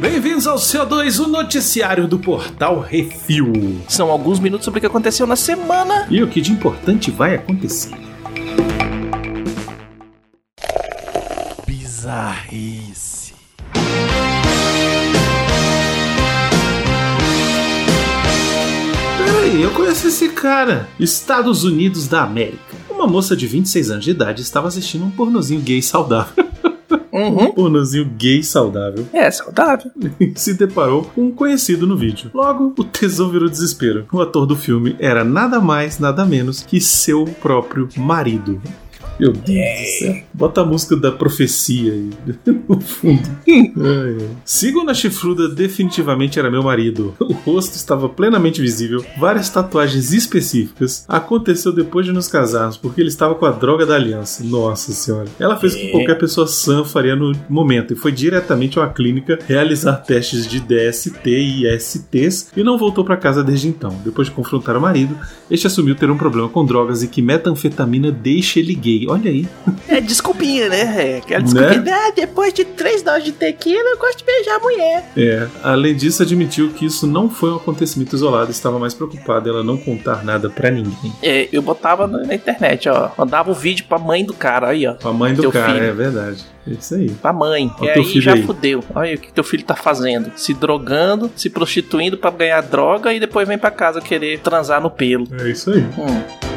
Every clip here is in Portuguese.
Bem-vindos ao CO2, o noticiário do portal Refil. São alguns minutos sobre o que aconteceu na semana. E o que de importante vai acontecer. Bizarrice. Peraí, eu conheço esse cara. Estados Unidos da América. Uma moça de 26 anos de idade estava assistindo um pornozinho gay saudável. Uhum. Um pornozinho gay saudável. É, saudável. Se deparou com um conhecido no vídeo. Logo, o tesão virou desespero. O ator do filme era nada mais, nada menos que seu próprio marido. Meu Deus do céu. Bota a música da profecia aí no fundo. Ai, ai. Sigo na chifruda definitivamente era meu marido. O rosto estava plenamente visível, várias tatuagens específicas. Aconteceu depois de nos casarmos, porque ele estava com a droga da aliança. Nossa senhora. Ela fez o que É. qualquer pessoa sã faria no momento e foi diretamente a uma clínica realizar testes de DST e STs e não voltou para casa desde então. Depois de confrontar o marido, este assumiu ter um problema com drogas e que metanfetamina deixa ele gay. Olha aí. É desculpinha, né? É aquela desculpinha. Ah, depois de três doses de tequila, eu gosto de beijar a mulher. É. Além disso, admitiu que isso não foi um acontecimento isolado, estava mais preocupada ela não contar nada pra ninguém. É, eu botava na internet, ó. Mandava o vídeo pra mãe do cara, aí, ó. A mãe do cara, filho. é verdade. É isso aí. Pra mãe. Ó e teu aí filho já aí. fudeu. Olha o que teu filho tá fazendo. Se drogando, se prostituindo pra ganhar droga e depois vem pra casa querer transar no pelo. É isso aí. Hum.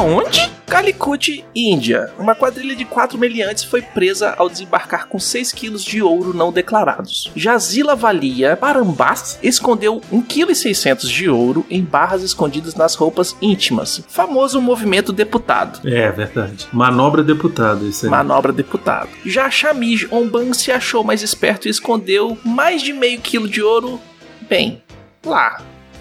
Aonde? Calicut, Índia. Uma quadrilha de quatro meliantes foi presa ao desembarcar com 6 quilos de ouro não declarados. Jazila Valia Parambás escondeu 1,6 kg de ouro em barras escondidas nas roupas íntimas. Famoso movimento deputado. É verdade. Manobra deputada, isso aí. Manobra deputado. Já Shamij Omban se achou mais esperto e escondeu mais de meio quilo de ouro, bem, lá,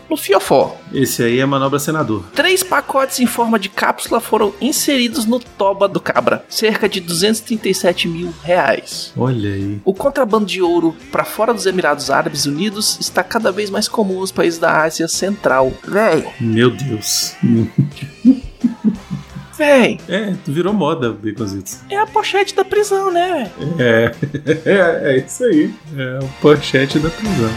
no fiofó. Esse aí é manobra senador. Três pacotes em forma de cápsula foram inseridos no toba do cabra, cerca de 237 mil reais. Olha aí. O contrabando de ouro para fora dos Emirados Árabes Unidos está cada vez mais comum nos países da Ásia Central. Véi, Meu Deus. véi, É, virou moda, Baconzitos. é a pochete da prisão, né? É. é, é isso aí. É o pochete da prisão.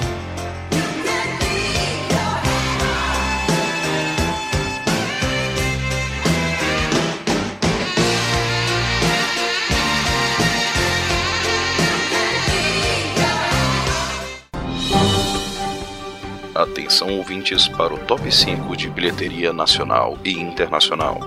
Atenção ouvintes para o top 5 de bilheteria nacional e internacional.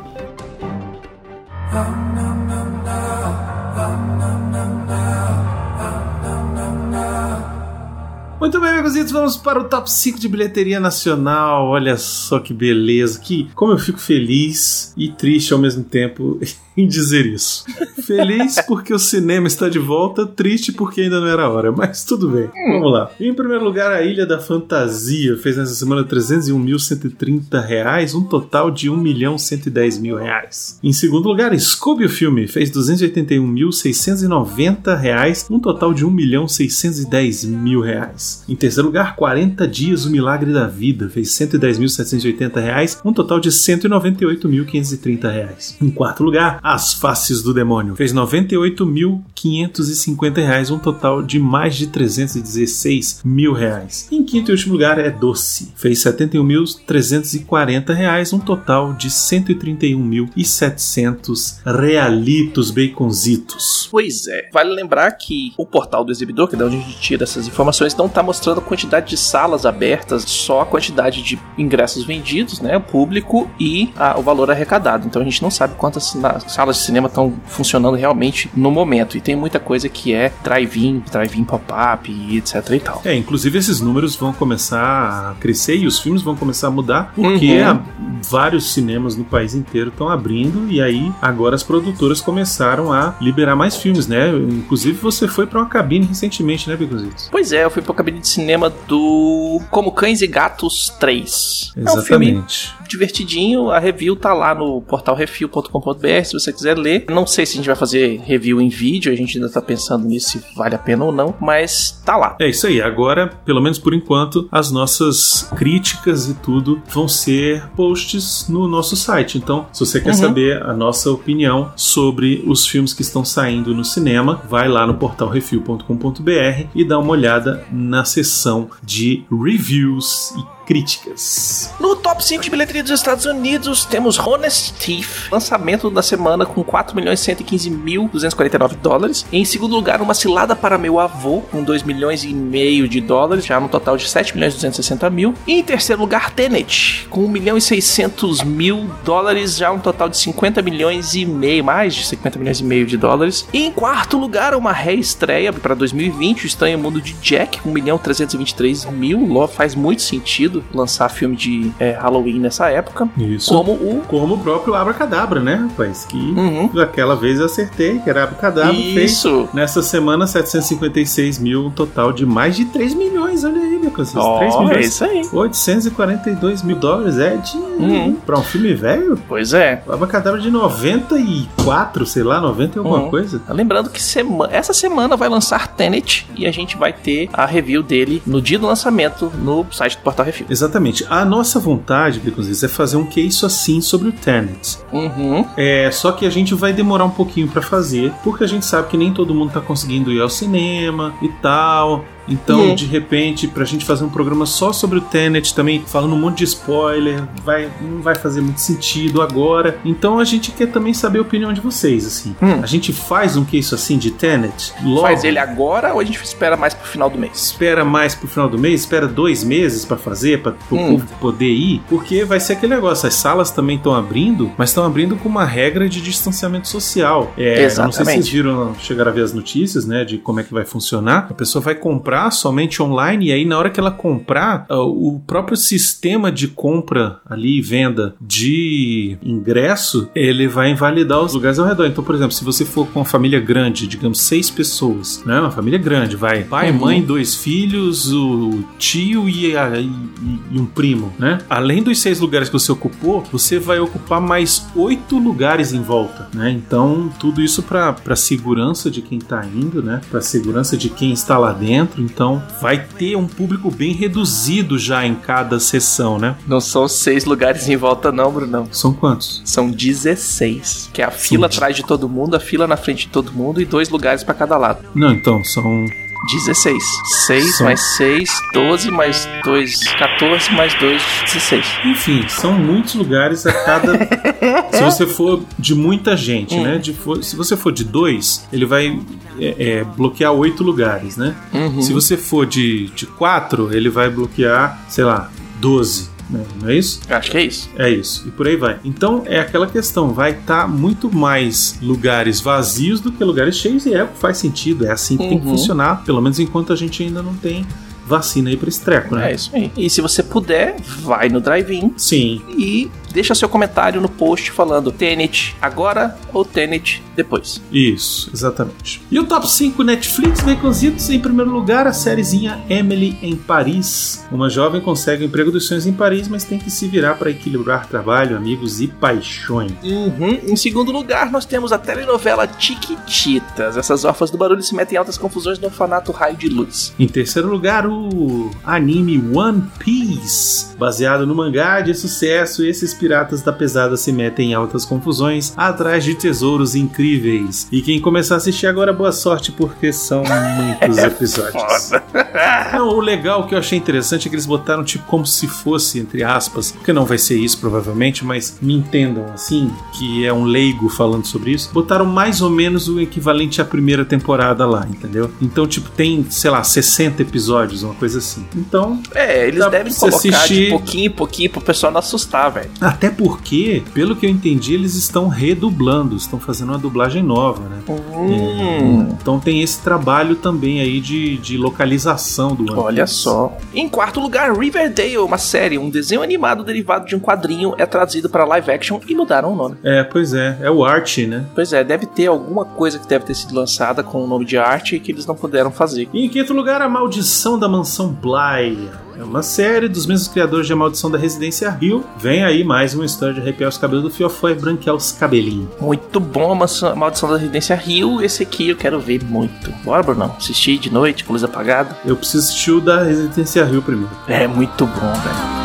Muito bem, amigos, vamos para o top 5 de bilheteria nacional. Olha só que beleza, que como eu fico feliz e triste ao mesmo tempo em dizer isso. Feliz porque o cinema está de volta, triste porque ainda não era hora, mas tudo bem. Vamos lá. Em primeiro lugar, a Ilha da Fantasia fez nessa semana 301.130 reais, um total de 1 milhão 110 mil reais. Em segundo lugar, Scooby o filme fez 281.690 reais, um total de 1 milhão 610 mil reais. Em terceiro lugar, 40 Dias o Milagre da Vida fez 110.780 reais, um total de 198.530 reais. Em quarto lugar, As Faces do Demônio fez 98.550 reais, um total de mais de 316 mil reais. Em quinto e último lugar é Doce, fez 71.340 reais, um total de 131.700 realitos baconzitos. Pois é. Vale lembrar que o portal do exibidor, que é de onde a gente tira essas informações, não tá mostrando a quantidade de salas abertas, só a quantidade de ingressos vendidos, né? O público e a- o valor arrecadado. Então a gente não sabe quantas salas de cinema estão funcionando realmente no momento. E tem muita coisa que é drive-in, drive-in pop-up e etc e tal. É, inclusive esses números vão começar a crescer e os filmes vão começar a mudar, porque Uhum. vários cinemas no país inteiro estão abrindo e aí agora as produtoras começaram a liberar mais filmes, né? Inclusive você foi para uma cabine recentemente, né, Bicuzitos? Pois é, eu fui pra cabine de cinema do Como Cães e Gatos 3. É um filme Exatamente. Divertidinho. A review tá lá no portal refil.com.br, se você quiser ler. Não sei se a gente vai fazer review em vídeo, a gente ainda tá pensando nisso se vale a pena ou não, mas tá lá. É isso aí. Agora, pelo menos por enquanto, as nossas críticas e tudo vão ser posts no nosso site. Então, se você quer Uhum. saber a nossa opinião sobre os filmes que estão saindo no cinema, vai lá no portal refil.com.br e dá uma olhada na seção de reviews e críticas. No top 5 de bilheteria dos Estados Unidos, temos Honest Thief, lançamento da semana com 4 milhões 115 mil 249 dólares. Em segundo lugar, Uma Cilada para Meu Avô, com 2 milhões e meio de dólares, já no total de 7 milhões e 260 mil. Em terceiro lugar, Tenet, com 1 milhão e 600 mil dólares, já um total de 50 milhões e meio, mais de 50 milhões e meio de dólares. E em quarto lugar, uma reestreia para 2020, O Estranho Mundo de Jack, com 1 milhão 323 mil. Faz muito sentido lançar filme de é, Halloween nessa época. Isso. Como o. Como o próprio Abracadabra, né, rapaz? Que Uhum. aquela vez eu acertei, que era Abracadabra. fez Isso. Nessa semana, 756 mil, um total de mais de 3 milhões. Olha aí, meu Deus. 3 Ó, é milhões. isso aí. 842 mil dólares é dinheiro. Uhum. Pra um filme velho? Pois é. O Abracadabra de 94, sei lá, 90 e alguma Uhum. coisa. Lembrando que sema- essa semana vai lançar Tenet e a gente vai ter a review dele no dia do lançamento no site do Portal Review. Exatamente. A nossa vontade, Baconzitos, é fazer um que isso assim sobre o Tenet. Uhum. É, só que a gente vai demorar um pouquinho pra fazer, porque a gente sabe que nem todo mundo tá conseguindo ir ao cinema e tal. Então, Uhum. de repente, pra gente fazer um programa só sobre o Tenet, também falando um monte de spoiler, vai, não vai fazer muito sentido agora. Então, a gente quer também saber a opinião de vocês, assim. Hum. A gente faz um que isso assim de Tenet? Logo, Faz ele agora ou a gente espera mais pro final do mês? espera mais pro final do mês, espera dois meses pra fazer, pra o Hum. povo poder ir, porque vai ser aquele negócio. As salas também estão abrindo, mas estão abrindo com uma regra de distanciamento social. É, eu não sei se Exatamente. vocês viram, chegaram a ver as notícias, né, de como é que vai funcionar. A pessoa vai comprar somente online e aí na hora que ela comprar, ah, o próprio sistema de compra ali, venda de ingresso, ele vai invalidar os lugares ao redor. Então, por exemplo, se você for com uma família grande, digamos seis pessoas, né, uma família grande, vai pai, Uhum. mãe, dois filhos, o tio e, a- e- e um primo, né? Além dos seis lugares que você ocupou, você vai ocupar mais oito lugares em volta, né? Então, tudo isso para para segurança de quem tá indo, né? Para segurança de quem está lá dentro. Então, vai ter um público bem reduzido já em cada sessão, né? Não são seis lugares em volta, não, Brunão. São quantos? São 16. Que é a fila atrás de todo mundo, a fila na frente de todo mundo e dois lugares pra cada lado. Não, então, são 16. 6 São- mais 6, 12 mais 2, 14 mais 2, 16. Enfim, são muitos lugares a cada. se você for de muita gente, né? De for- Se você for de dois, ele vai é, é, bloquear oito lugares, né? Uhum. Se você for de, de quatro, ele vai bloquear, sei lá, 12. Né? Não é isso? Acho que é isso. É isso. E por aí vai. Então é aquela questão: vai estar muito mais lugares vazios do que lugares cheios, e é o que faz sentido. É assim que tem que Uhum. funcionar, pelo menos enquanto a gente ainda não tem vacina aí pra esse treco, né? É isso aí. E se você puder, vai no drive-in Sim. e deixa seu comentário no post falando Tenet agora ou Tenet depois. Isso, exatamente. E o top 5 Netflix Baconzitos, em primeiro lugar, a sériezinha Emily em Paris. Uma jovem consegue o emprego dos sonhos em Paris, mas tem que se virar para equilibrar trabalho, amigos e paixões. Uhum. Em segundo lugar, nós temos a telenovela Tiquititas. Essas órfãs do barulho se metem em altas confusões no orfanato Raio de Luz. Em terceiro lugar, o anime One Piece, baseado no mangá de sucesso. Esses piratas da pesada se metem em altas confusões atrás de tesouros incríveis. E quem começar a assistir agora, boa sorte, porque são muitos episódios. Não, o legal que eu achei interessante é que eles botaram tipo como se fosse, entre aspas, porque não vai ser isso provavelmente, mas me entendam assim, que é um leigo falando sobre isso, botaram mais ou menos o equivalente à primeira temporada lá, entendeu? Então, tipo, tem, sei lá, 60 episódios, uma coisa assim. Então, É, eles devem colocar assistir. de pouquinho em pouquinho pro pessoal não assustar, velho. ah, Até porque, pelo que eu entendi, eles estão redublando, estão fazendo uma dublagem nova, né? Hum. Então tem esse trabalho também aí de, de localização do One Olha Piece. só. Em quarto lugar, Riverdale, uma série, um desenho animado derivado de um quadrinho, é trazido para live action e mudaram o nome. É, pois é, é o Art, né? Pois é, deve ter alguma coisa que deve ter sido lançada com o nome de arte que eles não puderam fazer. E em quinto lugar, A Maldição da Mansão Bly. É uma série dos mesmos criadores de A Maldição da Residência Hill. Vem aí mais uma história de arrepiar os cabelos do fiofó e branquear os cabelinhos. Muito bom a Maldição da Residência Rio. Esse aqui eu quero ver muito. Bora, Brunão? Assistir de noite, com luz apagada. Eu preciso assistir o da Residência Hill primeiro. É muito bom, velho.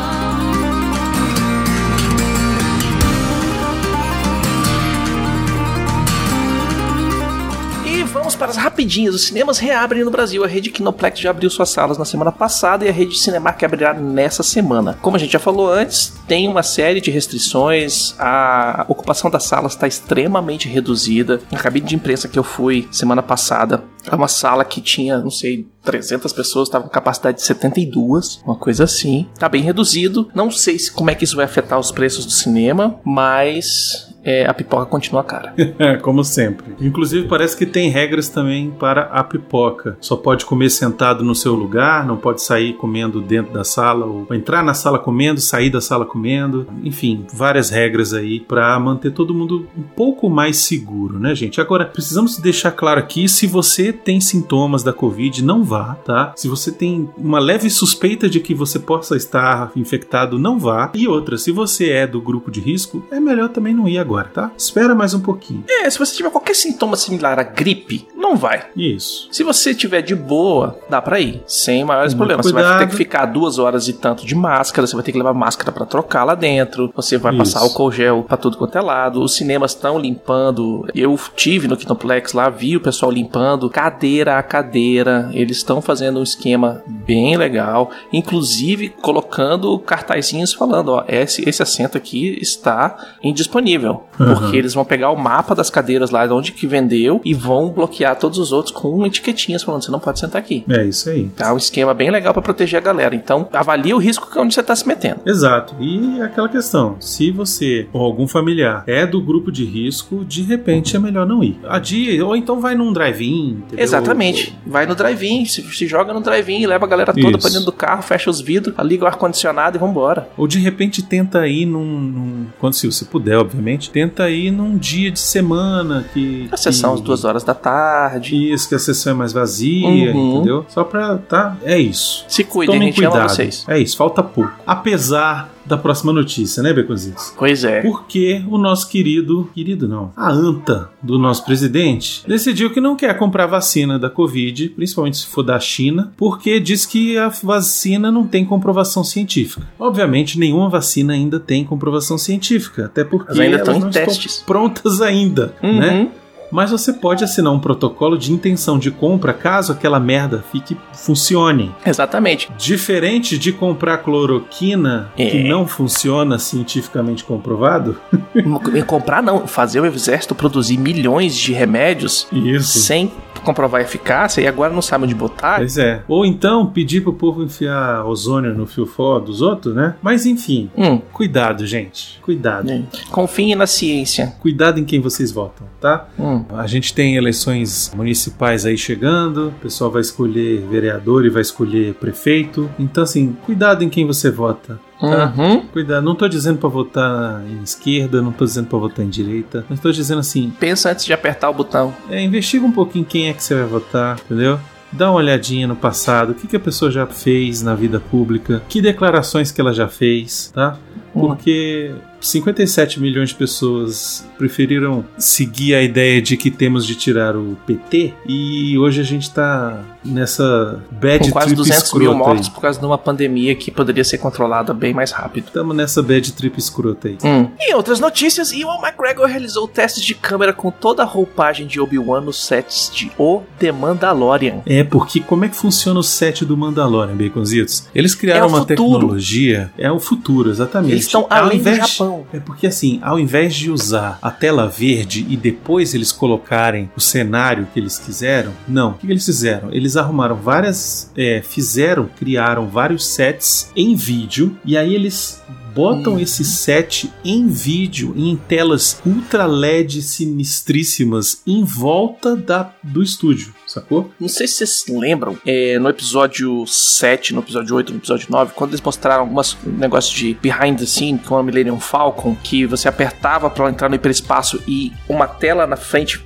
Para as rapidinhas. Os cinemas reabrem no Brasil. A rede Kinoplex já abriu suas salas na semana passada e a rede Cinemark abrirá nessa semana. Como a gente já falou antes, tem uma série de restrições. A ocupação das salas está extremamente reduzida. Na cabine de imprensa que eu fui semana passada, é uma sala que tinha, não sei, 300 pessoas, estava com capacidade de 72, uma coisa assim. Tá bem reduzido. Não sei se, como é que isso vai afetar os preços do cinema, mas é, a pipoca continua cara. Como sempre. Inclusive, parece que tem regras também para a pipoca. Só pode comer sentado no seu lugar, não pode sair comendo dentro da sala, ou entrar na sala comendo, sair da sala comendo. Enfim, várias regras aí para manter todo mundo um pouco mais seguro, né, gente? Agora, precisamos deixar claro aqui: se você tem sintomas da Covid, não vá, tá? Se você tem uma leve suspeita de que você possa estar infectado, não vá. E outra, se você é do grupo de risco, é melhor também não ir agora, tá? Espera mais um pouquinho. É, se você tiver qualquer sintoma similar à gripe, não vai. Isso. Se você tiver de boa, dá pra ir, sem maiores Com problemas. muito Você vai ter cuidado. que ficar duas horas e tanto de máscara, você vai ter que levar máscara pra trocar lá dentro, você vai Isso. passar álcool gel pra tudo quanto é lado, os cinemas estão limpando. Eu tive no Kinoplex lá, vi o pessoal limpando cadeira a cadeira. Eles estão fazendo um esquema bem legal, inclusive colocando cartazinhos falando, ó, esse, esse assento aqui está indisponível, Uhum. porque eles vão pegar o mapa das cadeiras lá de onde que vendeu e vão bloquear todos os outros com etiquetinhas falando, você não pode sentar aqui. É isso aí. Tá um esquema bem legal pra proteger a galera. Então, avalie o risco que é onde você tá se metendo. Exato. E aquela questão: se você ou algum familiar é do grupo de risco, de repente é melhor não ir. Adia, ou então vai num drive-in. Entendeu? Exatamente. Vai no drive-in, se, se joga no drive-in, leva a galera toda Isso. pra dentro do carro, fecha os vidros, liga o ar-condicionado e vambora. Ou de repente tenta ir num, num- Quando se você puder, obviamente, tenta ir num dia de semana que. A sessão às duas horas da tarde. Isso, que a sessão é mais vazia, Uhum. entendeu? Só pra. Tá? É isso. Se cuidem, Tomem gente cuidado. vocês. É isso, falta pouco. Apesar da próxima notícia, né, Beconzitos? Pois é. Porque o nosso querido, querido não, a anta do nosso presidente decidiu que não quer comprar vacina da Covid, principalmente se for da China, porque diz que a vacina não tem comprovação científica. Obviamente, nenhuma vacina ainda tem comprovação científica, até porque Mas ainda elas estão em não testes. estão prontas ainda, né? Mas você pode assinar um protocolo de intenção de compra caso aquela merda fique funcione. Exatamente. Diferente de comprar cloroquina É. que não funciona cientificamente comprovado. Comprar não, fazer o exército produzir milhões de remédios Isso. sem comprovar a eficácia e agora não sabe onde botar. Pois é. Ou então pedir pro povo enfiar ozônio no fio fó dos outros, né? Mas enfim, Hum, cuidado, gente. Cuidado. confiem na ciência. Cuidado em quem vocês votam, tá? Hum. A gente tem eleições municipais aí chegando, o pessoal vai escolher vereador e vai escolher prefeito. Então, assim, cuidado em quem você vota. Tá? Uhum. Cuidado, não tô dizendo pra votar em esquerda, não tô dizendo pra votar em direita, mas tô dizendo assim, Pensa antes de apertar o botão. é, investiga um pouquinho quem é que você vai votar, entendeu? Dá uma olhadinha no passado, o que, que a pessoa já fez na vida pública, que declarações que ela já fez, tá? Porque 57 milhões de pessoas preferiram seguir a ideia de que temos de tirar o PT e hoje a gente tá nessa bad Com quase trip 200 mil mortos aí. por causa de uma pandemia que poderia ser controlada bem mais rápido. Tamo nessa bad trip escrota aí. Hum. Em outras notícias, Ewan McGregor realizou testes de câmera com toda a roupagem de Obi-Wan nos sets de O The Mandalorian. É, porque como é que funciona o set do Mandalorian, Baconzitos? Eles criaram É uma futuro. tecnologia. É o futuro, exatamente. Eles estão além do invés- Japão. É porque assim, ao invés de usar a tela verde e depois eles colocarem o cenário que eles quiseram, não. O que eles fizeram? Eles arrumaram várias. é, fizeram, criaram vários sets em vídeo e aí eles botam esse set em vídeo, em telas ultra LED sinistríssimas, em volta da, do estúdio, sacou? Não sei se vocês lembram, é, no episódio 7, no episódio 8, no episódio 9, quando eles mostraram alguns negócios de behind the scene com a Millennium Falcon, que você apertava pra entrar no hiperespaço e uma tela na frente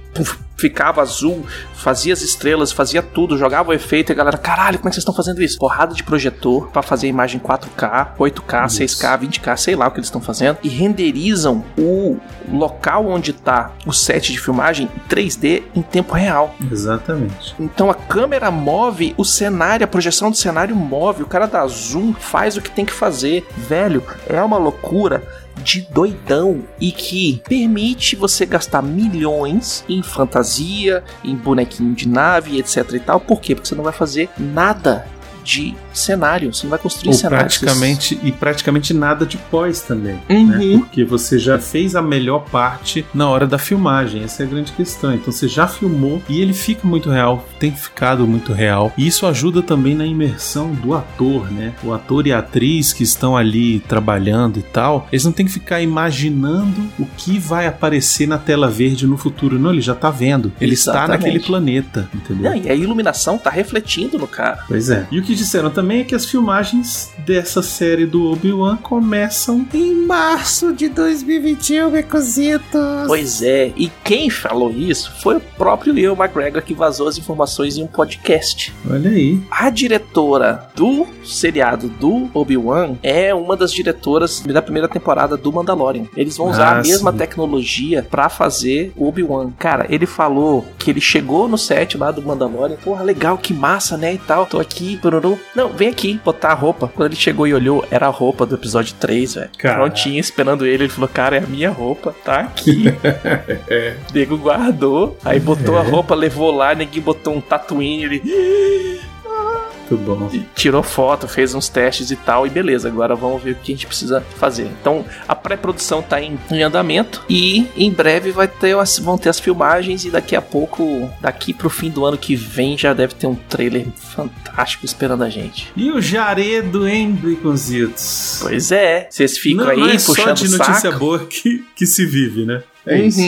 ficava azul, fazia as estrelas, fazia tudo, jogava o efeito e a galera, caralho, como é que vocês estão fazendo isso? Porrada de projetor pra fazer a imagem 4K, 8K, Isso. 6K, 20K, sei lá o que eles estão fazendo, e renderizam o local onde tá o set de filmagem em 3D em tempo real. Exatamente. Então a câmera move o cenário, a projeção do cenário move, o cara dá zoom, faz o que tem que fazer. Velho, é uma loucura de doidão e que permite você gastar milhões em fantasia, em bonequinho de nave, etc e tal. Por quê? Porque você não vai fazer nada de cenário, você não vai construir Ou cenários. praticamente, e praticamente nada de pós também. Uhum. né? Porque você já fez a melhor parte na hora da filmagem. Essa é a grande questão. Então você já filmou e ele fica muito real, tem ficado muito real. E isso ajuda também na imersão do ator, né? O ator e a atriz que estão ali trabalhando e tal, eles não tem que ficar imaginando o que vai aparecer na tela verde no futuro. Não, ele já tá vendo. Ele está Exatamente. naquele planeta, entendeu? Não, e a iluminação tá refletindo no cara. Pois é. E o que disseram também é que as filmagens dessa série do Obi-Wan começam em março de 2021, Becositos. Pois é, e quem falou isso foi o próprio Ian McGregor que vazou as informações em um podcast. Olha aí. A diretora do seriado do Obi-Wan é uma das diretoras da primeira temporada do Mandalorian. Eles vão usar Ah, a mesma sim. tecnologia pra fazer o Obi-Wan. Cara, ele falou que ele chegou no set lá do Mandalorian. Porra, legal, que massa, né? E tal. Tô aqui. Não, vem aqui, botar a roupa. Quando ele chegou e olhou, era a roupa do episódio 3, velho. Prontinho, esperando ele. Ele falou, cara, é a minha roupa, tá aqui. Nego guardou, aí botou a É. roupa, levou lá, neguinho botou um Tatooine, ele Muito bom. tirou foto, fez uns testes e tal, e beleza, agora vamos ver o que a gente precisa fazer. Então, a pré-produção tá em, em andamento e em breve vai ter as- vão ter as filmagens e daqui a pouco, daqui pro fim do ano que vem, já deve ter um trailer fantástico esperando a gente. E o Jaredo, hein, Baconzitos? Pois é, vocês ficam não, aí não é só puxando de o notícia saco. boa que, que se vive, né? É isso.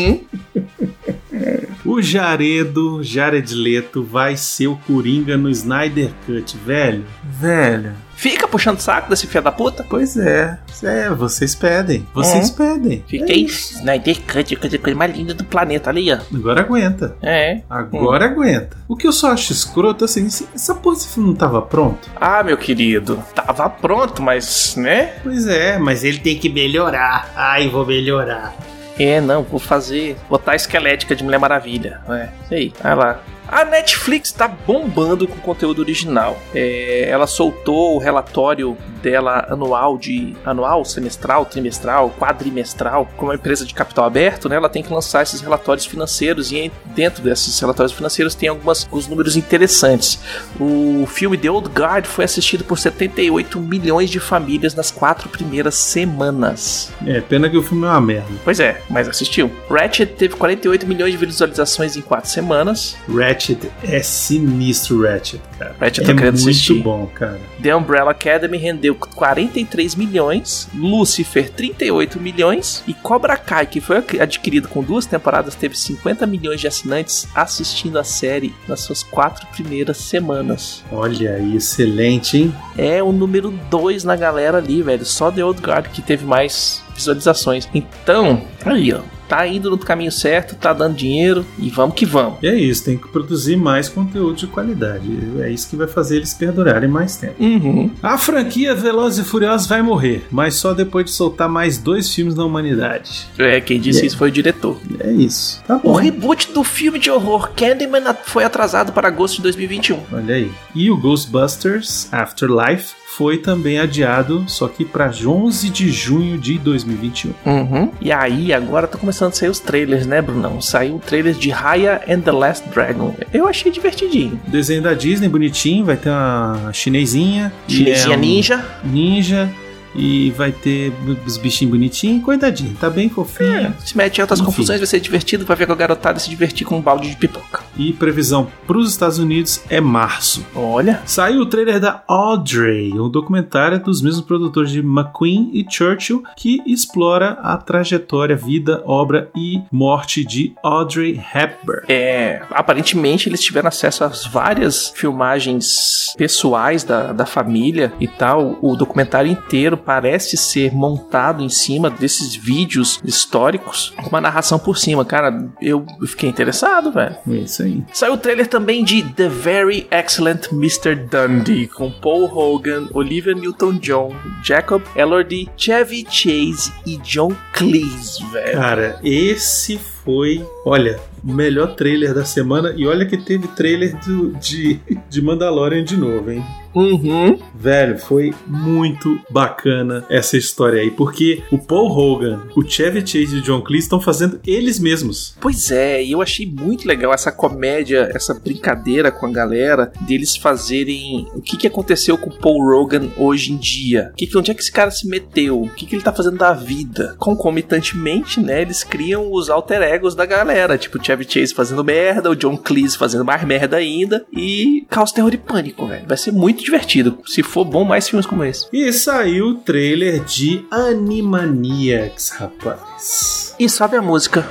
O Jaredo, Jared Leto, vai ser o Coringa no Snyder Cut, velho. Velho. Fica puxando o saco desse filho da puta. Pois é. É, vocês pedem. Vocês pedem. Fica É aí, isso. Snyder Cut, a coisa mais linda do planeta ali, ó. Agora aguenta. É. Agora aguenta. O que eu só acho escroto, assim, se- essa porra desse filme não tava pronto? Ah, meu querido, tava pronto, mas, né? Pois é, mas ele tem que melhorar. Ai, vou melhorar. É, não, vou fazer. Botar a esquelética de Mulher Maravilha. É, aí, vai lá. A Netflix tá bombando com conteúdo original. É, ela soltou o relatório dela anual de. anual, semestral, trimestral, quadrimestral. Como uma empresa de capital aberto, né? Ela tem que lançar esses relatórios financeiros. E dentro desses relatórios financeiros tem algumas, alguns números interessantes. O filme The Old Guard foi assistido por 78 milhões de famílias nas quatro primeiras semanas. É, pena que o filme é uma merda. Pois é, mas assistiu. Ratchet teve 48 milhões de visualizações em 4 semanas. Ratchet é sinistro, Ratchet, cara. Ratchet é muito assistir. bom, cara. The Umbrella Academy rendeu 43 milhões. Lucifer, 38 milhões. E Cobra Kai, que foi adquirido com duas temporadas, teve 50 milhões de assinantes assistindo a série nas suas quatro primeiras semanas. Olha aí, excelente, hein? É o número 2 na galera ali, velho. Só The Old Guard que teve mais visualizações. Então, aí, ó. Tá indo no caminho certo, tá dando dinheiro e vamos que vamos. E é isso, tem que produzir mais conteúdo de qualidade. É isso que vai fazer eles perdurarem mais tempo. Uhum. A franquia Velozes e Furiosos vai morrer, mas só depois de soltar mais dois filmes na humanidade. É, quem disse Yeah. isso foi o diretor. É isso. Tá O bom. reboot do filme de horror Candyman foi atrasado para agosto de 2021. Olha aí. E o Ghostbusters Afterlife foi também adiado, só que para 11 de junho de 2021. Uhum. E aí, agora tá começando a sair os trailers, né, Brunão? Saiu o trailer de Raya and the Last Dragon. Eu achei divertidinho. Desenho da Disney, bonitinho, vai ter uma chinesinha. Chinesinha é um ninja. Ninja. E vai ter os bichinhos bonitinhos, coitadinho, tá bem fofinho. Se mete em altas Enfim. confusões, vai ser divertido, vai ver com a garotada se divertir com um balde de pipoca. E previsão pros Estados Unidos é março. Olha. Saiu o trailer da Audrey, um documentário dos mesmos produtores de McQueen e Churchill, que explora a trajetória, vida, obra e morte de Audrey Hepburn. É, aparentemente eles tiveram acesso às várias filmagens pessoais da, da família e tal. O documentário inteiro parece ser montado em cima desses vídeos históricos, com uma narração por cima. Cara, eu fiquei interessado, velho. É isso aí. Saiu o trailer também de The Very Excellent Mr. Dundee, com Paul Hogan, Olivia Newton-John, Jacob Elordi, Chevy Chase e John Cleese, velho. Cara, esse foi, olha, o melhor trailer da semana. E olha que teve trailer do- de, de Mandalorian de novo, hein? Uhum. Velho, foi muito bacana essa história aí, porque o Paul Hogan, o Chevy Chase e o John Cleese estão fazendo eles mesmos. Pois é, e eu achei muito legal essa comédia, essa brincadeira com a galera deles fazerem o que, que aconteceu com o Paul Rogan hoje em dia. Que, que- onde é que esse cara se meteu? O que, que ele tá fazendo da vida? Concomitantemente, né, eles criam os alter egos da galera, tipo o Chevy Chase fazendo merda, o John Cleese fazendo mais merda ainda e Caos, Terror e Pânico, velho. Vai ser muito divertido. Se for bom, mais filmes como esse. E saiu o trailer de Animaniacs, rapaz. E sabe a música?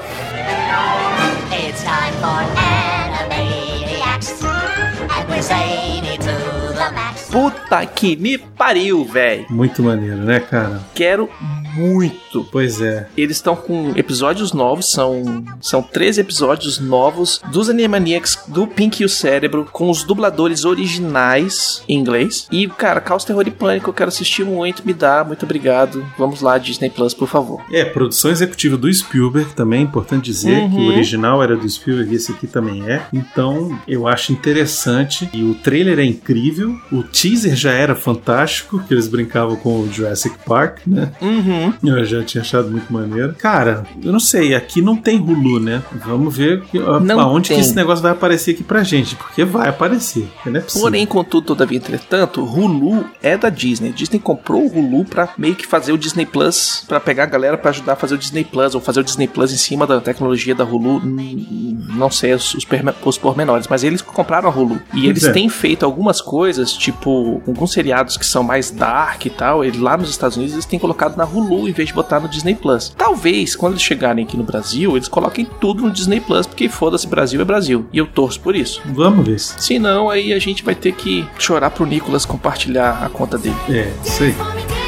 It's time for Animaniacs. And we're zany to the max. Puta que me pariu, velho. Muito maneiro, né, cara? Quero muito. Pois é. Eles estão com episódios novos, são, são três episódios novos dos Animaniacs do Pink e o Cérebro, com os dubladores originais em inglês. E, cara, Caos, Terror e Pânico, eu quero assistir muito, me dá, muito obrigado. Vamos lá, Disney Plus, por favor. É, produção executiva do Spielberg também, é importante dizer que o Uhum. original era do Spielberg e esse aqui também é. Então, eu acho interessante. E o trailer é incrível. O teaser já era fantástico, que eles brincavam com o Jurassic Park, né? Uhum. Eu já tinha achado muito maneiro. Cara, eu não sei, aqui não tem Hulu, né? Vamos ver que- aonde tem. que esse negócio vai aparecer aqui pra gente, porque vai aparecer. Não é possível. Porém, contudo, todavia, entretanto, Hulu é da Disney. Disney comprou o Hulu pra meio que fazer o Disney Plus, pra pegar a galera pra ajudar a fazer o Disney Plus, ou fazer o Disney Plus em cima da tecnologia da Hulu. Não sei os, os, os pormenores, mas eles compraram a Hulu. E eles é. têm feito algumas coisas, tipo, alguns seriados que são mais dark e tal. E lá nos Estados Unidos eles têm colocado na Hulu em vez de botar no Disney Plus. Talvez, quando eles chegarem aqui no Brasil, eles coloquem tudo no Disney Plus, porque foda-se, Brasil é Brasil. E eu torço por isso. Vamos ver. se- não, aí a gente vai ter que chorar pro Nicolas compartilhar a conta dele. É, isso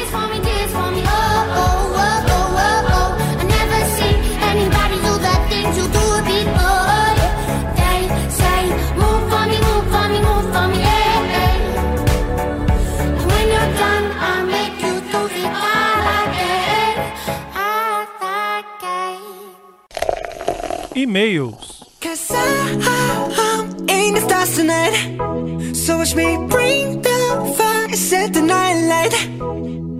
light.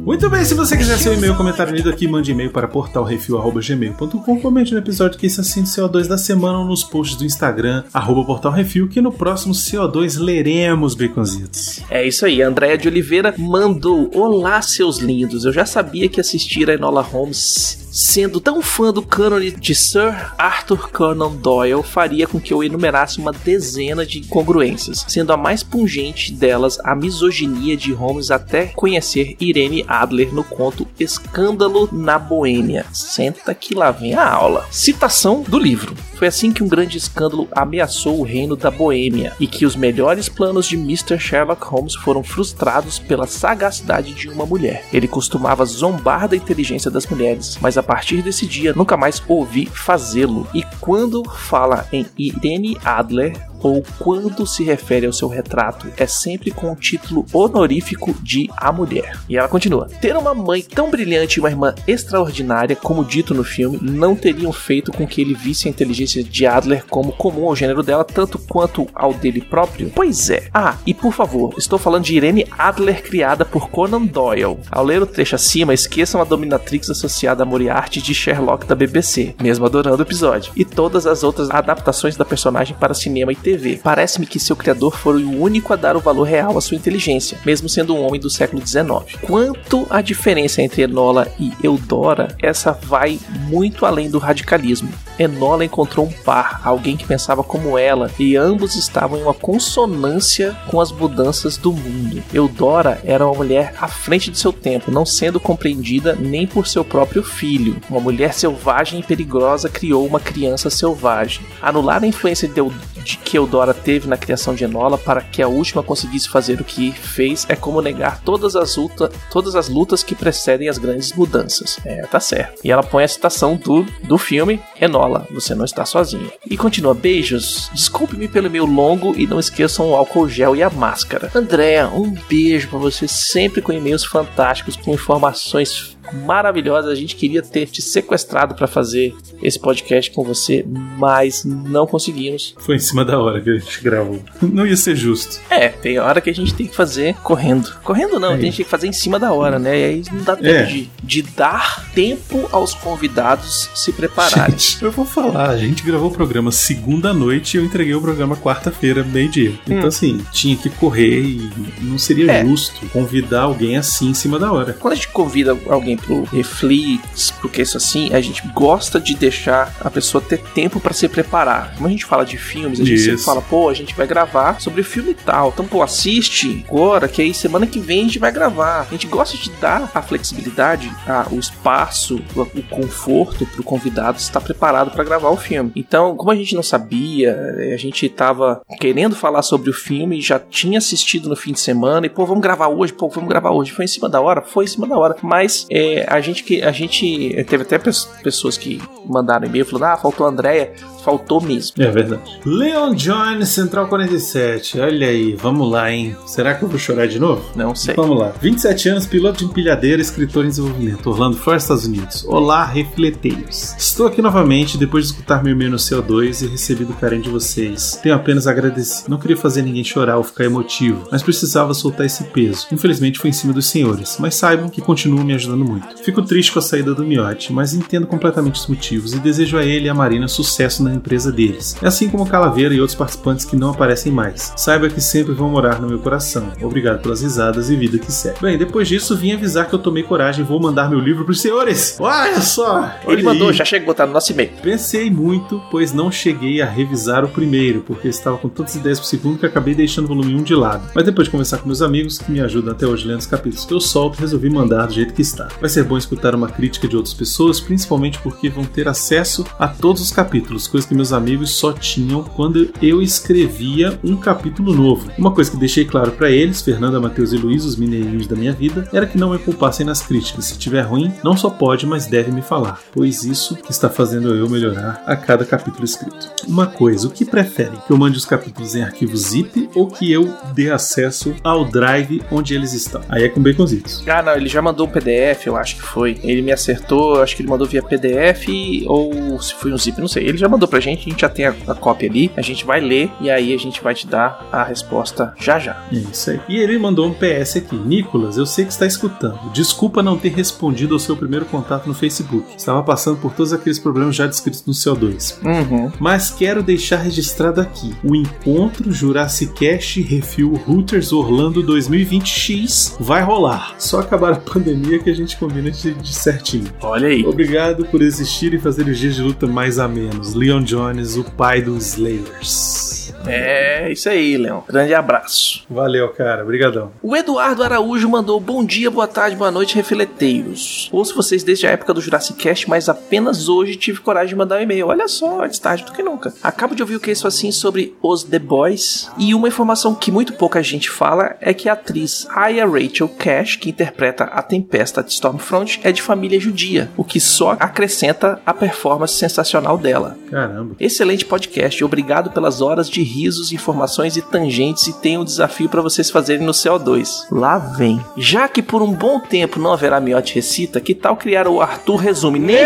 Muito bem, se você quiser seu e-mail, comentário lido aqui, mande e-mail para portalrefil.gmail.com, comente no episódio que esse assim do CO2 da semana ou nos posts do Instagram, arroba portalrefil, que no próximo CO2 leremos, baconzitos. É isso aí, a Andréia de Oliveira mandou: Olá, seus lindos. Eu já sabia que assistir a Enola Holmes. Sendo tão fã do cânone de Sir Arthur Conan Doyle, faria com que eu enumerasse uma dezena de incongruências, sendo a mais pungente delas a misoginia de Holmes até conhecer Irene Adler no conto Escândalo na Boêmia. Senta que lá vem a aula. Citação do livro. Foi assim que um grande escândalo ameaçou o reino da Boêmia e que os melhores planos de Mr. Sherlock Holmes foram frustrados pela sagacidade de uma mulher. Ele costumava zombar da inteligência das mulheres, mas a partir desse dia nunca mais ouvi fazê-lo. E quando fala em Irene Adler, ou quando se refere ao seu retrato, é sempre com o título honorífico de A Mulher. E ela continua: Ter uma mãe tão brilhante e uma irmã extraordinária, como dito no filme, não teriam feito com que ele visse a inteligência de Adler como comum ao gênero dela, tanto quanto ao dele próprio? Pois é. Ah, e por favor, estou falando de Irene Adler, criada por Conan Doyle. Ao ler o trecho acima, esqueçam a dominatrix associada a Moriarty de Sherlock da BBC, mesmo adorando o episódio, e todas as outras adaptações da personagem para cinema e TV. Parece-me que seu criador foi o único a dar o valor real à sua inteligência, mesmo sendo um homem do século XIX. Quanto à diferença entre Enola e Eudora, essa vai muito além do radicalismo. Enola encontrou um par, alguém que pensava como ela, e ambos estavam em uma consonância com as mudanças do mundo. Eudora era uma mulher à frente de seu tempo, não sendo compreendida nem por seu próprio filho. Uma mulher selvagem e perigosa criou uma criança selvagem. Anular a influência de, De que Eudora teve na criação de Enola para que a última conseguisse fazer o que fez é como negar todas as, luta, todas as lutas que precedem as grandes mudanças. É, tá certo. E ela põe a citação do, do filme Enola, você não está sozinho. E continua, beijos. Desculpe-me pelo meu longo e não esqueçam o álcool gel e a máscara. Andréa, um beijo pra você, sempre com e-mails fantásticos, com informações maravilhosas. A gente queria ter te sequestrado pra fazer esse podcast com você, mas não conseguimos. Foi em cima da hora que a gente gravou. Não ia ser justo. É, tem hora que a gente tem que fazer correndo. Correndo não, É a gente tem que fazer em cima da hora, né? E aí não dá tempo É. de, de dar tempo aos convidados se prepararem. Gente, eu vou falar, a gente gravou o programa segunda noite e eu entreguei o programa quarta-feira, meio-dia. Então, assim, tinha que correr e não seria Hum. É. justo convidar alguém assim em cima da hora. Quando a gente convida alguém pro Reflex, porque isso assim, a gente gosta de deixar a pessoa ter tempo pra se preparar. Como a gente fala de filmes, a gente Isso. sempre fala, pô, a gente vai gravar sobre filme tal. Então, pô, assiste agora, que aí semana que vem a gente vai gravar. A gente gosta de dar a flexibilidade, a- o espaço, o, o conforto pro convidado estar preparado pra gravar o filme. Então, como a gente não sabia, eh, a gente tava querendo falar sobre o filme, já tinha assistido no fim de semana e, pô, vamos gravar hoje, pô, vamos gravar hoje. Foi em cima da hora? Foi em cima da hora. Mas é, a gente que a gente teve até pes- pessoas que mandaram e-mail falando: "Ah, faltou a Andrea". Faltou mesmo. É verdade. Leon Jones, Central 47. Olha aí, vamos lá, hein? Será que eu vou chorar de novo? Não sei. Vamos lá. 27 anos, piloto de empilhadeira, escritor em desenvolvimento. Orlando, Florida, Estados Unidos. Olá, refleteiros. Estou aqui novamente depois de escutar meu e-mail no CO2 e receber do carinho de vocês. Tenho apenas a agradecer. Não queria fazer ninguém chorar ou ficar emotivo, mas precisava soltar esse peso. Infelizmente foi em cima dos senhores, mas saibam que continuam me ajudando muito. Fico triste com a saída do Miotti, mas entendo completamente os motivos e desejo a ele e a Marina sucesso na empresa deles. É assim como Calaveira e outros participantes que não aparecem mais. Saiba que sempre vão morar no meu coração. Obrigado pelas risadas e vida que segue. Bem, depois disso vim avisar que eu tomei coragem e vou mandar meu livro pros senhores. Olha só! Ele olha mandou, aí. já a botar no nosso e-mail. Pensei muito, pois não cheguei a revisar o primeiro, porque estava com tantas ideias pro segundo que acabei deixando o volume 1 de lado. Mas depois de conversar com meus amigos, que me ajudam até hoje lendo os capítulos que eu solto, resolvi mandar do jeito que está. Vai ser bom escutar uma crítica de outras pessoas, principalmente porque vão ter acesso a todos os capítulos, coisa que meus amigos só tinham quando eu escrevia um capítulo novo. Uma coisa que deixei claro para eles, Fernanda, Matheus e Luiz, os mineirinhos da minha vida, era que não me poupassem nas críticas. Se tiver ruim, não só pode, mas deve me falar, pois isso está fazendo eu melhorar a cada capítulo escrito. Uma coisa, o que preferem? Que eu mande os capítulos em arquivo zip ou que eu dê acesso ao drive onde eles estão? Aí é com baconzitos. Ah, não, ele já mandou um PDF, eu acho que foi. Ele me acertou, acho que ele mandou via PDF ou se foi um zip, não sei. Ele já mandou pra gente, a gente já tem a, a cópia ali, a gente vai ler e aí a gente vai te dar a resposta já já. É isso aí. E ele mandou um PS aqui. Nicolas, eu sei que está escutando. Desculpa não ter respondido ao seu primeiro contato no Facebook. Estava passando por todos aqueles problemas já descritos no CO2. Uhum. Mas quero deixar registrado aqui: o encontro Jurassic Cast Refil Routers Orlando 2020X vai rolar. Só acabar a pandemia que a gente combina de, de certinho. Olha aí. Obrigado por existir e fazer os dias de luta mais amenos. Leon Jones, o pai dos Slayers. É isso aí, Leão. Grande abraço. Valeu, cara. Obrigadão. O Eduardo Araújo mandou bom dia, boa tarde, boa noite, refileteiros. Ouço vocês desde a época do Jurassic Cast, mas apenas hoje tive coragem de mandar um e-mail. Olha só, antes tarde do que nunca. Acabo de ouvir o que é isso assim sobre os The Boys. E uma informação que muito pouca gente fala é que a atriz Aya Rachel Cash, que interpreta a Tempesta de Stormfront, é de família judia, o que só acrescenta a performance sensacional dela. Caramba. Excelente podcast, obrigado pelas horas de risos, informações e tangentes e tem um desafio para vocês fazerem no CO2. Lá vem. Já que por um bom tempo não haverá Miote Recita, que tal criar o Arthur Resume? Nem,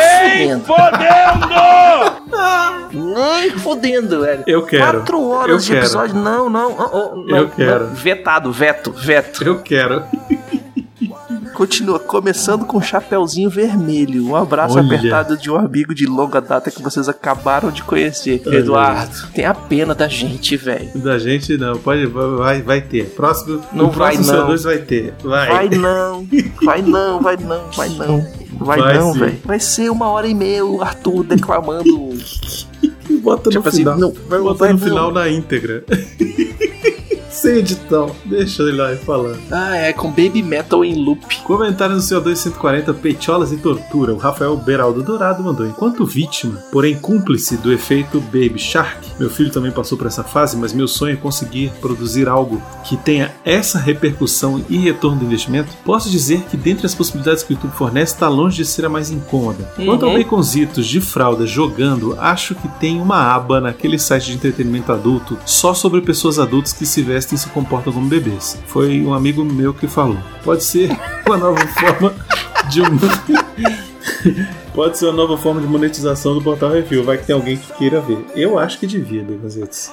fudendo. Nem fudendo, velho. Eu quero. Quatro horas Eu de quero. episódio. Não, não. oh, oh, não, Eu quero. não. Vetado, veto, veto. Eu quero. Continua, começando com um chapeuzinho vermelho. Um abraço Olha. apertado de um amigo de longa data que vocês acabaram de conhecer. Olha. Eduardo, tem a pena da gente, velho. Da gente não, pode, vai, vai ter. Próximo, Não no próximo vai, não. CO2 vai ter. Vai. Vai não, vai não, vai não, vai não. Vai, Vai não, velho. Vai ser uma hora e meia o Arthur declamando. Bota no Tipo assim, final. não, vai botar vai no não. final na íntegra. Sem edição. Deixa ele lá falando. ah, é, com Baby Metal em loop. Comentário no CO2 140, Pecholas e Tortura. O Rafael Beraldo Dourado mandou. Enquanto vítima, porém cúmplice do efeito Baby Shark, meu filho também passou por essa fase, mas meu sonho é conseguir produzir algo que tenha essa repercussão e retorno do investimento. Posso dizer que dentre as possibilidades que o YouTube fornece, está longe de ser a mais incômoda. Quanto ao Uhum. baconzitos de fralda jogando, acho que tem uma aba naquele site de entretenimento adulto só sobre pessoas adultas que se vestem e se comportam como bebês. Foi um amigo meu que falou. Pode ser uma nova forma de um. Pode ser uma nova forma de monetização do Portal Review. Vai que tem alguém que queira ver. Eu acho que devia, Baconzitos.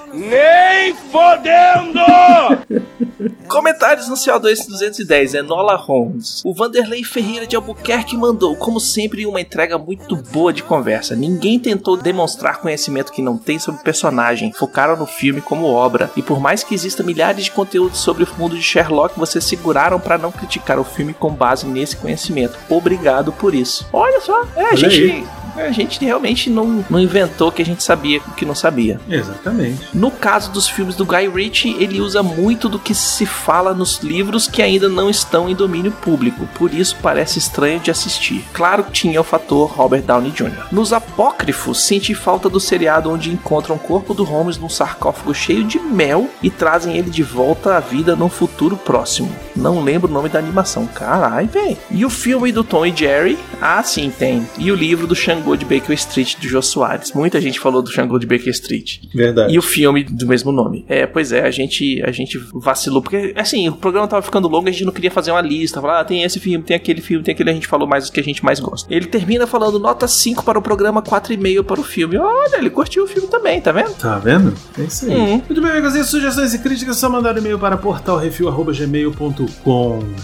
Comentários no CO2 210, Enola Holmes. O Vanderlei Ferreira de Albuquerque mandou, como sempre, uma entrega muito boa de conversa. Ninguém tentou demonstrar conhecimento que não tem sobre o personagem, focaram no filme como obra. E por mais que exista milhares de conteúdos sobre o mundo de Sherlock, vocês seguraram para não criticar o filme com base nesse conhecimento. Obrigado por isso. Olha só, é, a Olha gente. A gente realmente não, não inventou o que a gente sabia o que não sabia. Exatamente. No caso dos filmes do Guy Ritchie, ele usa muito do que se fala nos livros que ainda não estão em domínio público, por isso parece estranho de assistir. Claro que tinha o fator Robert Downey Jr. Nos apócrifos, senti falta do seriado onde encontram o corpo do Holmes num sarcófago cheio de mel e trazem ele de volta à vida num futuro próximo. Não lembro o nome da animação, carai, véi. E o filme do Tom e Jerry? Ah, sim, tem. E o livro do Xangô de Baker Street, do Jô Soares. Muita gente falou do Xangô de Baker Street. Verdade. E o filme do mesmo nome. É, pois é, a gente, a gente vacilou. Porque, assim, o programa tava ficando longo, a gente não queria fazer uma lista. Falar, ah, tem esse filme, tem aquele filme, tem aquele. A gente falou mais do que a gente mais gosta. Ele termina falando nota 5 para o programa, 4,5 para o filme. Olha, ele curtiu o filme também, tá vendo? Tá vendo? É isso aí. Hum. Muito bem, amigos. E sugestões e críticas só mandar e-mail para portalrefil.gmail.com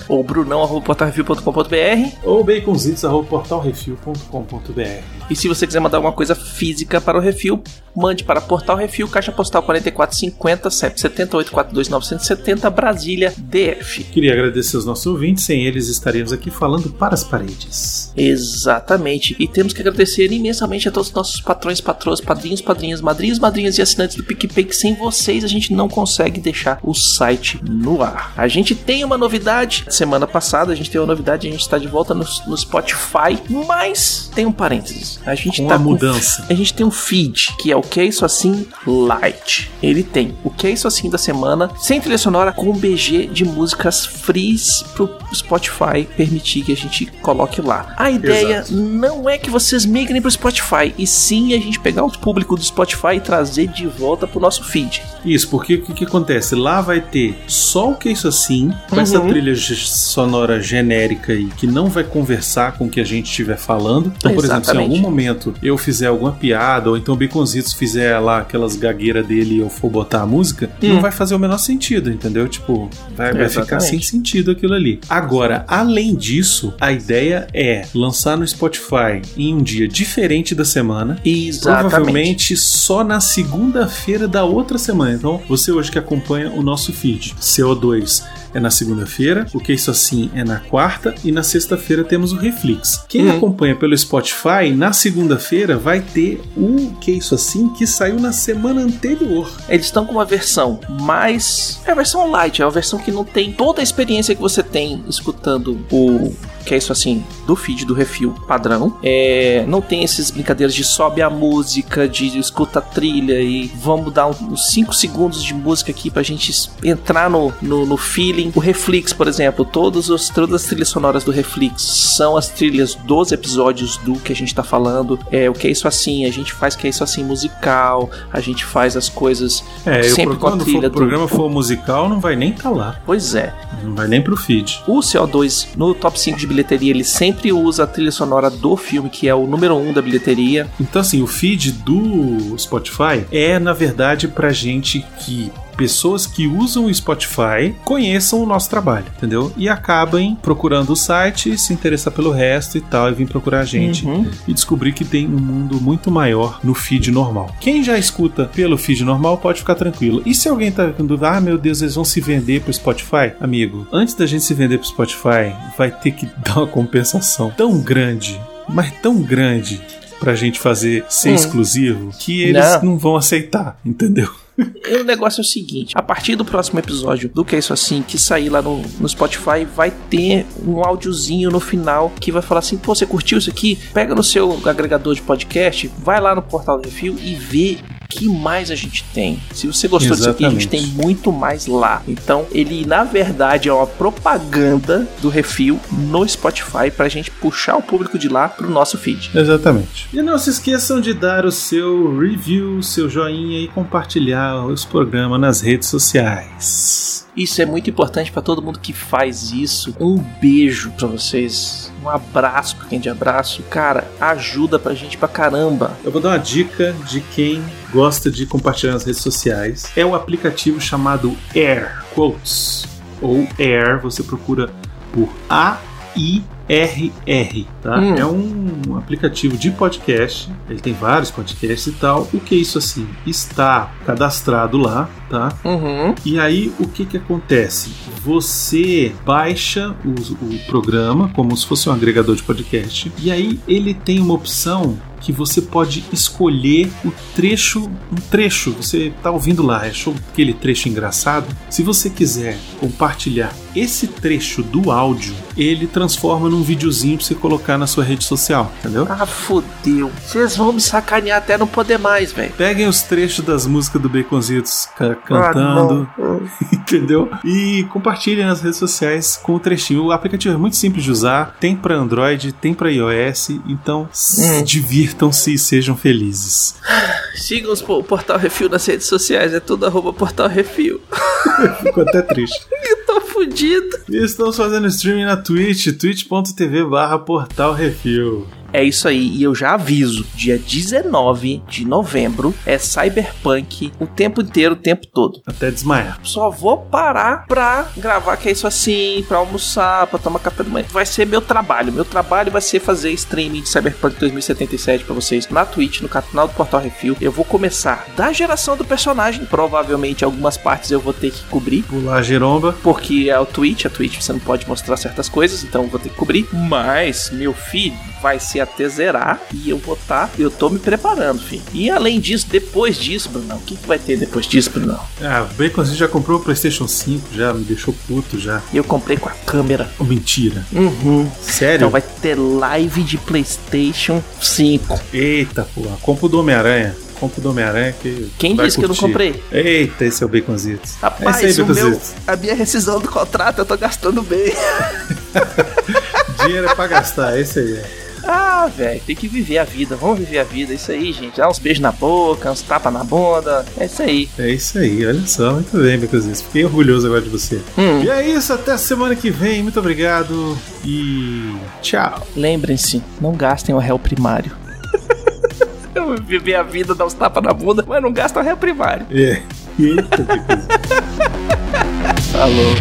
Ou brunão.portarreview.com.br. ou baconzitos.portalrefil.com.br E se você quiser mandar alguma coisa física para o Refil, mande para Portal Refil, Caixa Postal 4450, CEP 7842970, Brasília, DF. Queria agradecer aos nossos ouvintes, sem eles estaríamos aqui falando para as paredes. Exatamente. E temos que agradecer imensamente a todos os nossos patrões, patroas, padrinhos, padrinhas, madrinhos, madrinhas e assinantes do PicPay, que sem vocês a gente não consegue deixar o site no ar. A gente tem uma novidade. Semana passada a gente tem uma novidade, a gente está de volta no, no Spotify, mas tem um parênteses. A gente Com tá mudança. a gente tem um feed, que é o Que é Isso Assim Light. Ele tem o Que é Isso Assim da semana, sem trilha sonora, com um BG de músicas frees pro Spotify permitir que a gente coloque lá. A ideia Exato. não é que vocês migrem pro Spotify, e sim a gente pegar o público do Spotify e trazer de volta pro nosso feed. Isso, porque o que, que acontece? Lá vai ter só o que é isso assim, com essa Uhum. trilha ge- sonora genérica e que não vai conversar com o que a gente estiver falando. Então, por exemplo, se em Exatamente. algum momento eu fizer alguma piada, ou então o Baconzitos fizer lá aquelas gagueiras dele e eu for botar a música, não vai fazer o menor sentido, entendeu? Tipo, vai, vai ficar sem sentido aquilo ali. Agora, além disso, a ideia é lançar no Spotify em um dia diferente da semana. Exatamente. Provavelmente só na segunda-feira da outra semana. Então, você hoje que acompanha o nosso feed, CO2 é na segunda-feira, o que isso assim é na quarta e na sexta-feira temos o Reflex. Quem Uhum. acompanha pelo Spotify, na segunda-feira vai ter o que isso assim que saiu na semana anterior. Eles estão com uma versão mais. É a versão light, é a versão que não tem toda a experiência que você tem escutando o. Que é isso assim, do feed do refil padrão. É, não tem esses brincadeiras de sobe a música, de escuta a trilha e vamos dar uns 5 segundos de música aqui pra gente entrar no, no, no feeling. O Reflex, por exemplo, todos os, todas as trilhas sonoras do Reflex são as trilhas dos episódios do que a gente tá falando. É, o que é isso assim, a gente faz que é isso assim musical, a gente faz as coisas É, sempre com a trilha o do... programa for musical, não vai nem estar lá. Pois é. Não vai nem pro feed. O CO2 no top 5 de bilheteria, ele sempre usa a trilha sonora do filme, que é o número 1 da bilheteria. Então, assim, o feed do Spotify é, na verdade, pra gente que pessoas que usam o Spotify conheçam o nosso trabalho, entendeu? E acabem procurando o site, se interessar pelo resto e tal, e vir procurar a gente Uhum. e descobrir que tem um mundo muito maior no feed normal. Quem já escuta pelo feed normal pode ficar tranquilo. E se alguém tá com dúvida, ah, meu Deus, eles vão se vender pro Spotify? Amigo, antes da gente se vender pro Spotify, vai ter que dar uma compensação tão grande, mas tão grande pra gente fazer ser Hum. exclusivo que eles Não. não vão aceitar, entendeu? E o negócio é o seguinte: a partir do próximo episódio do Que é Isso Assim, que sair lá no, no Spotify, vai ter um áudiozinho no final que vai falar assim: pô, você curtiu isso aqui? Pega no seu agregador de podcast, vai lá no portal do Refil e vê. O Que mais a gente tem? Se você gostou disso aqui, a gente tem Exatamente. muito mais lá. Então, ele na verdade é uma propaganda do Refil no Spotify pra gente puxar o público de lá pro nosso feed. Exatamente. E não se esqueçam de dar o seu review, seu joinha e compartilhar os programas nas redes sociais. Isso é muito importante pra todo mundo que faz isso. Um beijo pra vocês. Um abraço pra quem de abraço. Cara, ajuda pra gente pra caramba. Eu vou dar uma dica de quem gosta de compartilhar nas redes sociais. É o aplicativo chamado Air Quotes. Ou Air, você procura por A-I-R-R, tá? Hum. É um aplicativo de podcast. Ele tem vários podcasts e tal. O que é isso assim? Está cadastrado lá, tá? Uhum. E aí, o que que acontece? Você baixa o, o programa como se fosse um agregador de podcast, e aí ele tem uma opção que você pode escolher o trecho, um trecho, você tá ouvindo lá, achou aquele trecho engraçado? Se você quiser compartilhar esse trecho do áudio, ele transforma num videozinho pra você colocar na sua rede social, entendeu? Ah, fodeu. Vocês vão me sacanear até não poder mais, velho. Peguem os trechos das músicas do Baconzitos ca- cantando, entendeu? E compartilhem nas redes sociais com o trechinho. O aplicativo é muito simples de usar, tem para Android, tem para iOS, então Hum. divirtam-se e sejam felizes. Sigam o Portal Refil nas redes sociais. É tudo arroba Portal Refil. Ficou até triste. Tô fudido. E estamos fazendo streaming na Twitch, twitch.tv barra portal refil. É isso aí, e eu já aviso: dia 19 de novembro é Cyberpunk o tempo inteiro, o tempo todo. Até desmaiar. Só vou parar pra gravar que é isso assim, pra almoçar, pra tomar café da manhã. Vai ser meu trabalho. Meu trabalho vai ser fazer streaming de Cyberpunk 2077 pra vocês na Twitch, no canal do Portal Refil. Eu vou começar da geração do personagem. Provavelmente algumas partes eu vou ter que cobrir. Pular a giromba. Porque é o Twitch, a Twitch você não pode mostrar certas coisas, então eu vou ter que cobrir. Mas meu filho vai ser até zerar e eu vou estar, eu tô me preparando, filho. E além disso, depois disso, Brunão, o que, que vai ter depois disso, Brunão? Ah, o Baconzinho já comprou o PlayStation 5, já me deixou puto já. Eu comprei com a câmera. Oh, mentira. Uhum. Sério? Então vai ter live de PlayStation 5. Eita, pô, compra o do Homem-Aranha. Compra o do Homem-Aranha que. Quem disse que eu não curtir. comprei? Eita, esse é o Baconzitos. Rapaz, é aí, o meu, a minha rescisão do contrato eu tô gastando bem. Dinheiro é pra gastar, esse aí. é. Ah, velho, tem que viver a vida. Vamos viver a vida. Isso aí, gente. Dá uns beijos na boca, uns tapas na bunda. É isso aí. É isso aí, olha só, muito bem, Baconzitos. Fiquei orgulhoso agora de você. Hum. E é isso, até semana que vem. Muito obrigado e tchau. Lembrem-se, não gastem o réu primário. Eu viver a vida, dar uns tapas na bunda, mas não gastam o réu primário. É. Eita, Baconzitos. Falou.